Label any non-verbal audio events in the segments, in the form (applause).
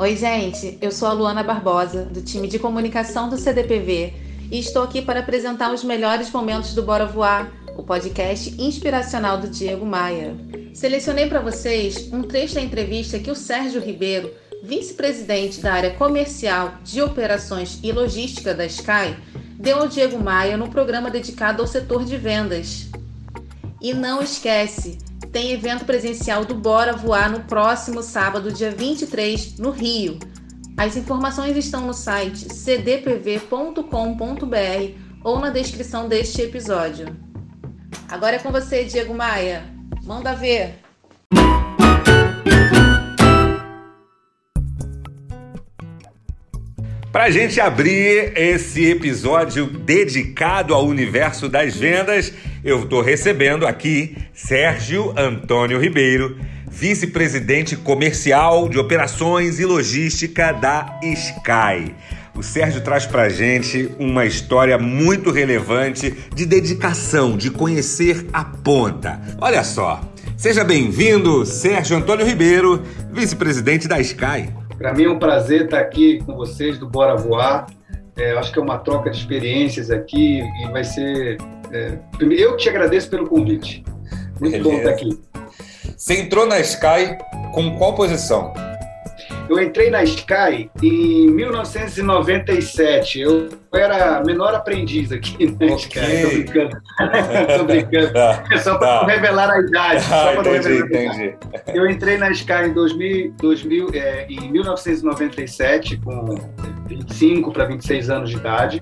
Oi, gente, eu sou a Luana Barbosa, do time de comunicação do CDPV, e estou aqui para apresentar os melhores momentos do Bora Voar, o podcast inspiracional do Diego Maia. Selecionei para vocês um trecho da entrevista que o Sérgio Ribeiro, vice-presidente da área comercial de operações e logística da Sky, deu ao Diego Maia no programa dedicado ao setor de vendas. E não esquece, tem evento presencial do Bora Voar no próximo sábado, dia 23, no Rio. As informações estão no site cdpv.com.br ou na descrição deste episódio. Agora é com você, Diego Maia. Manda ver! Para gente abrir esse episódio dedicado ao universo das vendas, eu estou recebendo aqui Sérgio Antônio Ribeiro, vice-presidente comercial de operações e logística da Sky. O Sérgio traz para gente uma história muito relevante de dedicação, de conhecer a ponta. Olha só, seja bem-vindo, Sérgio Antônio Ribeiro, vice-presidente da Sky. Para mim é um prazer estar aqui com vocês do Bora Voar. É, acho que é uma troca de experiências aqui e vai ser. É, eu te agradeço pelo convite. Muito Beleza. bom estar aqui. Você entrou na Sky com qual posição? Eu entrei na Sky em 1997. Eu era menor aprendiz aqui na okay. Sky. Tô brincando. (laughs) Tô brincando. Tá. (laughs) só para tá. revelar a idade. Ah, entendi, entendi. Eu entrei na Sky em, 2000, 2000, é, em 1997, com 25 para 26 anos de idade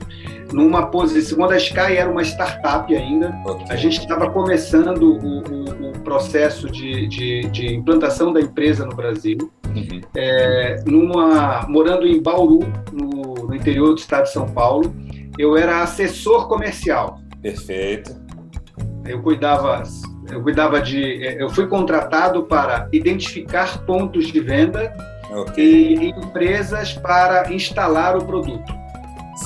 numa posição. Quando a Sky era uma startup ainda, okay. a gente estava começando o, o, o processo de, de, de, implantação da empresa no Brasil, uhum. é, numa, morando em Bauru, no, no interior do estado de São Paulo. Eu era assessor comercial. Perfeito. Eu cuidava eu cuidava de. Eu fui contratado para identificar pontos de venda okay. e empresas para instalar o produto.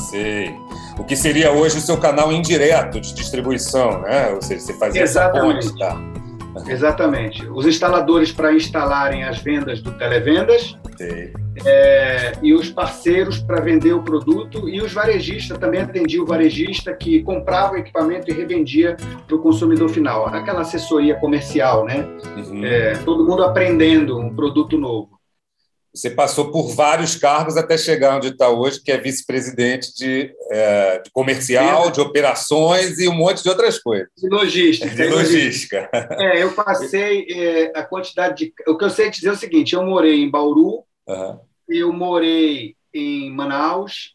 Sei o que seria hoje o seu canal indireto de distribuição, né? Ou seja, você fazia Exatamente. essa ponte, tá? Exatamente. Os instaladores para instalarem as vendas do Televendas é, e os parceiros para vender o produto e os varejistas, também atendia o varejista que comprava o equipamento e revendia para o consumidor final. Aquela assessoria comercial, né? Uhum. É, todo mundo aprendendo um produto novo. Você passou por vários cargos até chegar onde está hoje, que é vice-presidente de, é, de, comercial, de operações e um monte de outras coisas. De logística. De logística. É, eu passei é, a quantidade de. O que eu sei dizer é o seguinte: eu morei em Bauru, uhum. eu morei em Manaus,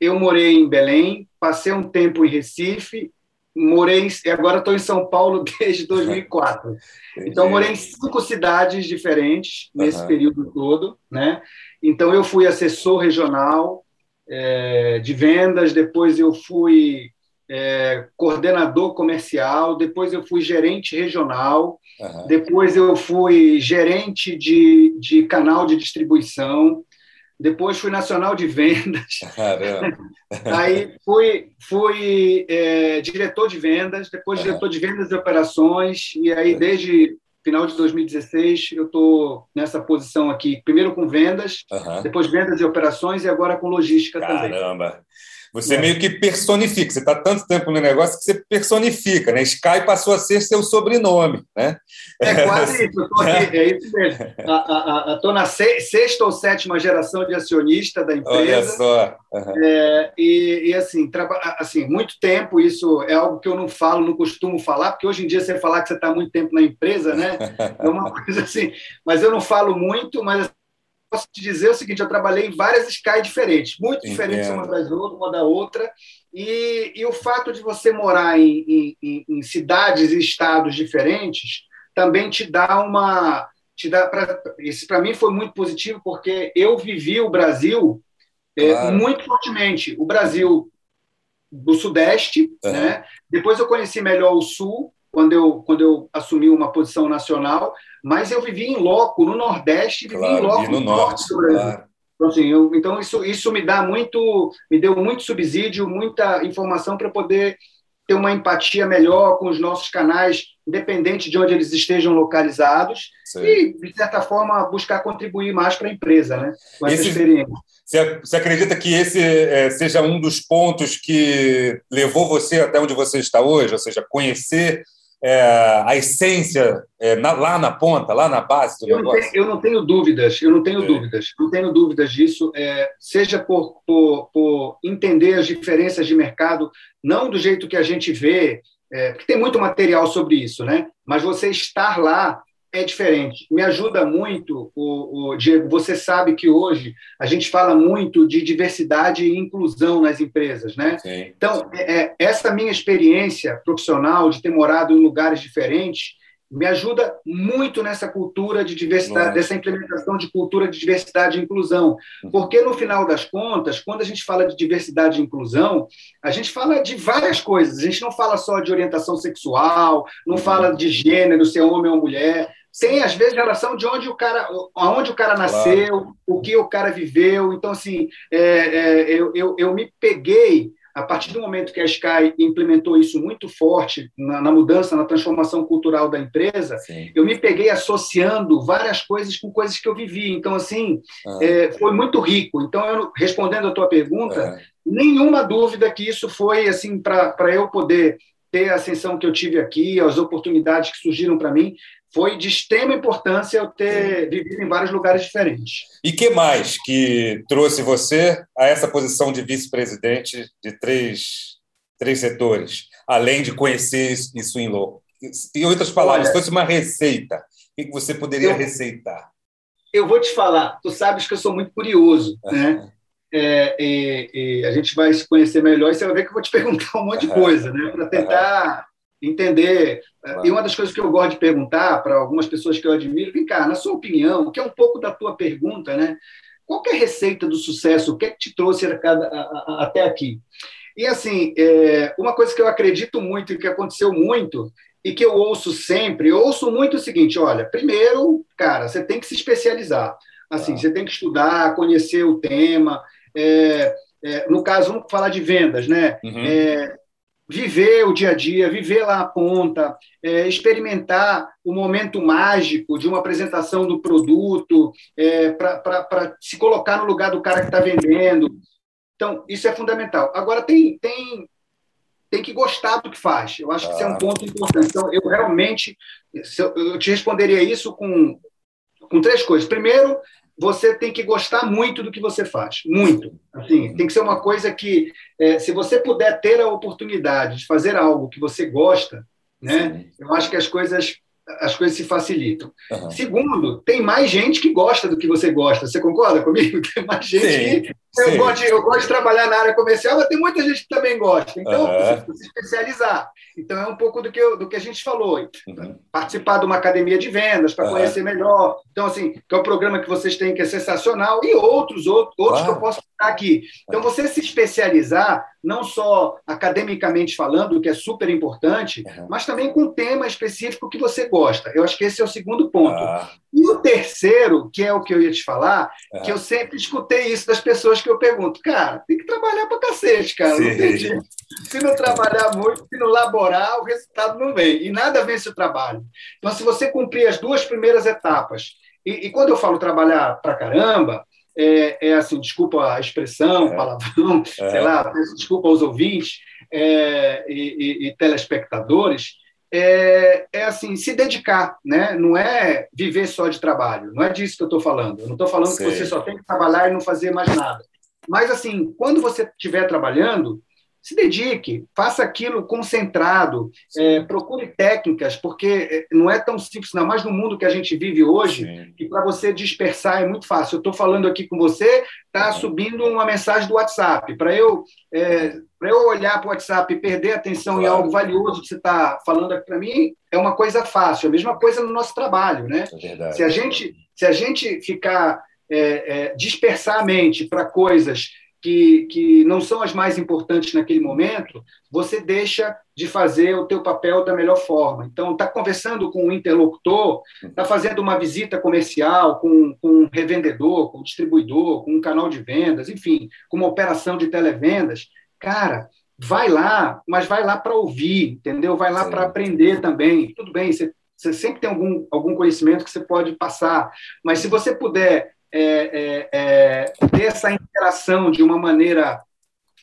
eu morei em Belém, passei um tempo em Recife morei e agora estou em São Paulo (laughs) desde 2004. então morei em cinco cidades diferentes nesse uhum. período todo, né? Então eu fui assessor regional é, de vendas, depois eu fui é, coordenador comercial, depois eu fui gerente regional, uhum. depois eu fui gerente de, de canal de distribuição, depois fui nacional de vendas. (laughs) Aí fui, fui é, diretor de vendas, depois uhum. diretor de vendas e operações, e aí desde final de 2016 eu estou nessa posição aqui, primeiro com vendas, uhum. depois vendas e operações e agora com logística Caramba. também. Caramba! Você é. meio que personifica, você está tanto tempo no negócio que você personifica, né? Sky passou a ser seu sobrenome, né? É (laughs) quase isso, aqui, é isso mesmo. (laughs) Estou na sexta ou sétima geração de acionista da empresa. Olha só. Uhum. É, e, e, assim, assim, muito tempo, isso é algo que eu não falo, não costumo falar, porque hoje em dia você falar que você está muito tempo na empresa, né? (laughs) É uma coisa assim, mas eu não falo muito, mas posso te dizer o seguinte: eu trabalhei em várias Sky diferentes, muito Entendo. diferentes uma das outras, uma da outra. E, e o fato de você morar em, em, em cidades e estados diferentes também te dá uma. Te dá pra, isso para mim foi muito positivo, porque eu vivi o Brasil é, claro. é, muito fortemente. O Brasil do Sudeste, uhum. né? depois eu conheci melhor o Sul, quando eu, quando eu assumi uma posição nacional, mas eu vivi em loco no Nordeste, vivi claro, em loco no, no Norte do Brasil. Claro. Então, assim, eu, então isso, isso me dá muito, me deu muito subsídio, muita informação para poder ter uma empatia melhor com os nossos canais, independente de onde eles estejam localizados, Sim. e, de certa forma, buscar contribuir mais para a empresa, né? Com essa esse, experiência. Você acredita que esse é, seja um dos pontos que levou você até onde você está hoje? Ou seja, conhecer é, a essência é, na, lá na ponta, lá na base do eu negócio? Não tenho, eu não tenho dúvidas, eu não tenho é. dúvidas, não tenho dúvidas disso, é, seja por, por, por, entender as diferenças de mercado, não do jeito que a gente vê, é, porque tem muito material sobre isso, né? mas você estar lá é diferente. Me ajuda muito, o, o, Diego. Você sabe que hoje a gente fala muito de diversidade e inclusão nas empresas, né? Sim. Então, é, é, essa minha experiência profissional de ter morado em lugares diferentes me ajuda muito nessa cultura de diversidade, Nossa. dessa implementação de cultura de diversidade e inclusão. Uhum. Porque, no final das contas, quando a gente fala de diversidade e inclusão, a gente fala de várias coisas. A gente não fala só de orientação sexual, não uhum. fala de gênero, ser homem ou mulher tem às vezes relação de onde o cara, aonde o cara nasceu, claro. o que o cara viveu. Então, assim, é, é, eu, eu, eu, me peguei a partir do momento que a Sky implementou isso muito forte na, na mudança, na transformação cultural da empresa, Sim. eu me peguei associando várias coisas com coisas que eu vivi. Então, assim, ah. é, foi muito rico. Então, eu, respondendo a tua pergunta, é. nenhuma dúvida que isso foi assim para eu poder ter a ascensão que eu tive aqui, as oportunidades que surgiram para mim, foi de extrema importância eu ter vivido em vários lugares diferentes. E que mais que trouxe você a essa posição de vice-presidente de três, três setores, além de conhecer isso em loco? Em outras palavras, Olha, se fosse uma receita, o que você poderia eu, receitar? Eu vou te falar, tu sabes que eu sou muito curioso, né? É, e, e a gente vai se conhecer melhor e você vai ver que eu vou te (laughs) perguntar um monte de coisa, né? Para tentar entender. E uma das coisas que eu gosto de perguntar para algumas pessoas que eu admiro, vem cá, na sua opinião, que é um pouco da tua pergunta, né? Qual é a receita do sucesso? O que é que te trouxe a, a, a, até aqui? E assim, é, uma coisa que eu acredito muito e que aconteceu muito e que eu ouço sempre, eu ouço muito o seguinte: olha, primeiro, cara, você tem que se especializar. Assim, ah. você tem que estudar, conhecer o tema. É, é, no caso, vamos falar de vendas, né? Uhum. É, viver o dia a dia, viver lá a ponta, é, experimentar o momento mágico de uma apresentação do produto, é, para se colocar no lugar do cara que está vendendo. Então, isso é fundamental. Agora, tem, tem, tem que gostar do que faz. Eu acho que isso é um ponto importante. Então, eu realmente eu te responderia isso com, com três coisas. Primeiro, você tem que gostar muito do que você faz, muito. Assim, tem que ser uma coisa que, é, se você puder ter a oportunidade de fazer algo que você gosta, né, eu acho que as coisas as coisas se facilitam. Uhum. Segundo, tem mais gente que gosta do que você gosta. Você concorda comigo? (laughs) Tem mais gente sim, que. Eu, Gosto de, eu gosto de trabalhar na área comercial, mas tem muita gente que também gosta. Então, uhum. se especializar. Então, é um pouco do que, eu, do que a gente falou. Uhum. Participar de uma academia de vendas para conhecer melhor. Então, assim, que é um programa que vocês têm que é sensacional. E outros, outros, outros que eu posso citar aqui. Então, você se especializar não só academicamente falando, que é super importante, uhum. mas também com um tema específico que você gosta. Eu acho que esse é o segundo ponto. Ah. E o terceiro, que é o que eu ia te falar, uhum. que eu sempre escutei isso das pessoas que eu pergunto, cara, tem que trabalhar para cacete, cara, Sim. não tem jeito. Se não trabalhar muito, se não laborar, o resultado não vem. E nada vence o trabalho. Então, se você cumprir as duas primeiras etapas, e, e quando eu falo trabalhar para caramba, é, é, assim, desculpa a expressão, é. palavrão, (laughs) é. sei lá, desculpa aos ouvintes é, e, e, e, telespectadores, é, é, assim, se dedicar, né? não é viver só de trabalho, não é disso que eu estou falando. Eu não estou falando Sei. que você só tem que trabalhar e não fazer mais nada. Mas, assim, quando você estiver trabalhando, se dedique, faça aquilo concentrado, é, procure técnicas, porque é, não é tão simples, não mais no mundo que a gente vive hoje, Sim. que para você dispersar é muito fácil. Eu estou falando aqui com você, está subindo uma mensagem do WhatsApp. Para eu, é, eu olhar para o WhatsApp e perder atenção claro. em algo valioso que você está falando aqui para mim, é uma coisa fácil. A mesma coisa no nosso trabalho. Né? É se, a gente, se a gente ficar é, é, dispersar a mente para coisas que, que não são as mais importantes naquele momento, você deixa de fazer o teu papel da melhor forma. Então, está conversando com um interlocutor, está fazendo uma visita comercial com, com um revendedor, com um distribuidor, com um canal de vendas, enfim, com uma operação de televendas. Cara, vai lá, mas vai lá para ouvir, entendeu? Vai lá para aprender também. Tudo bem, você, você, sempre tem algum, algum conhecimento que você pode passar, mas se você puder é, é, é, ter essa interação de uma maneira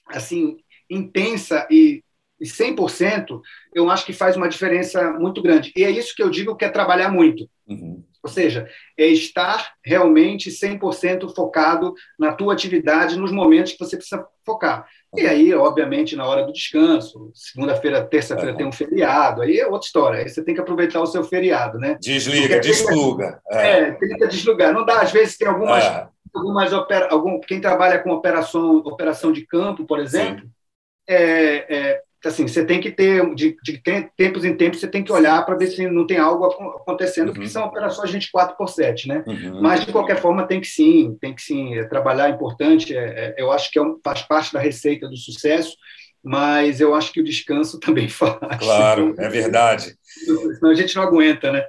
assim intensa e, e 100%, eu acho que faz uma diferença muito grande. E é isso que eu digo que é trabalhar muito. Uhum. Ou seja, é estar realmente 100% focado na tua atividade nos momentos que você precisa focar. E aí, obviamente, na hora do descanso, segunda-feira, terça-feira tem um feriado, aí é outra história. Aí você tem que aproveitar o seu feriado, né? Desliga, desluga. É. é, tenta deslugar. Não dá, às vezes tem algumas, é. algumas opera, algum, quem trabalha com operação, operação de campo, por exemplo, é, é, assim, você tem que ter, de, de tempos em tempos, você tem que olhar para ver se não tem algo acontecendo, uhum. porque são operações 24 por 7, né? Uhum. Mas, de qualquer forma, tem que sim, tem que sim, é, trabalhar é importante, é, é, eu acho que é um, faz parte da receita do sucesso, mas eu acho que o descanso (laughs) também faz. Claro, é verdade. (laughs) Senão a gente não aguenta, né?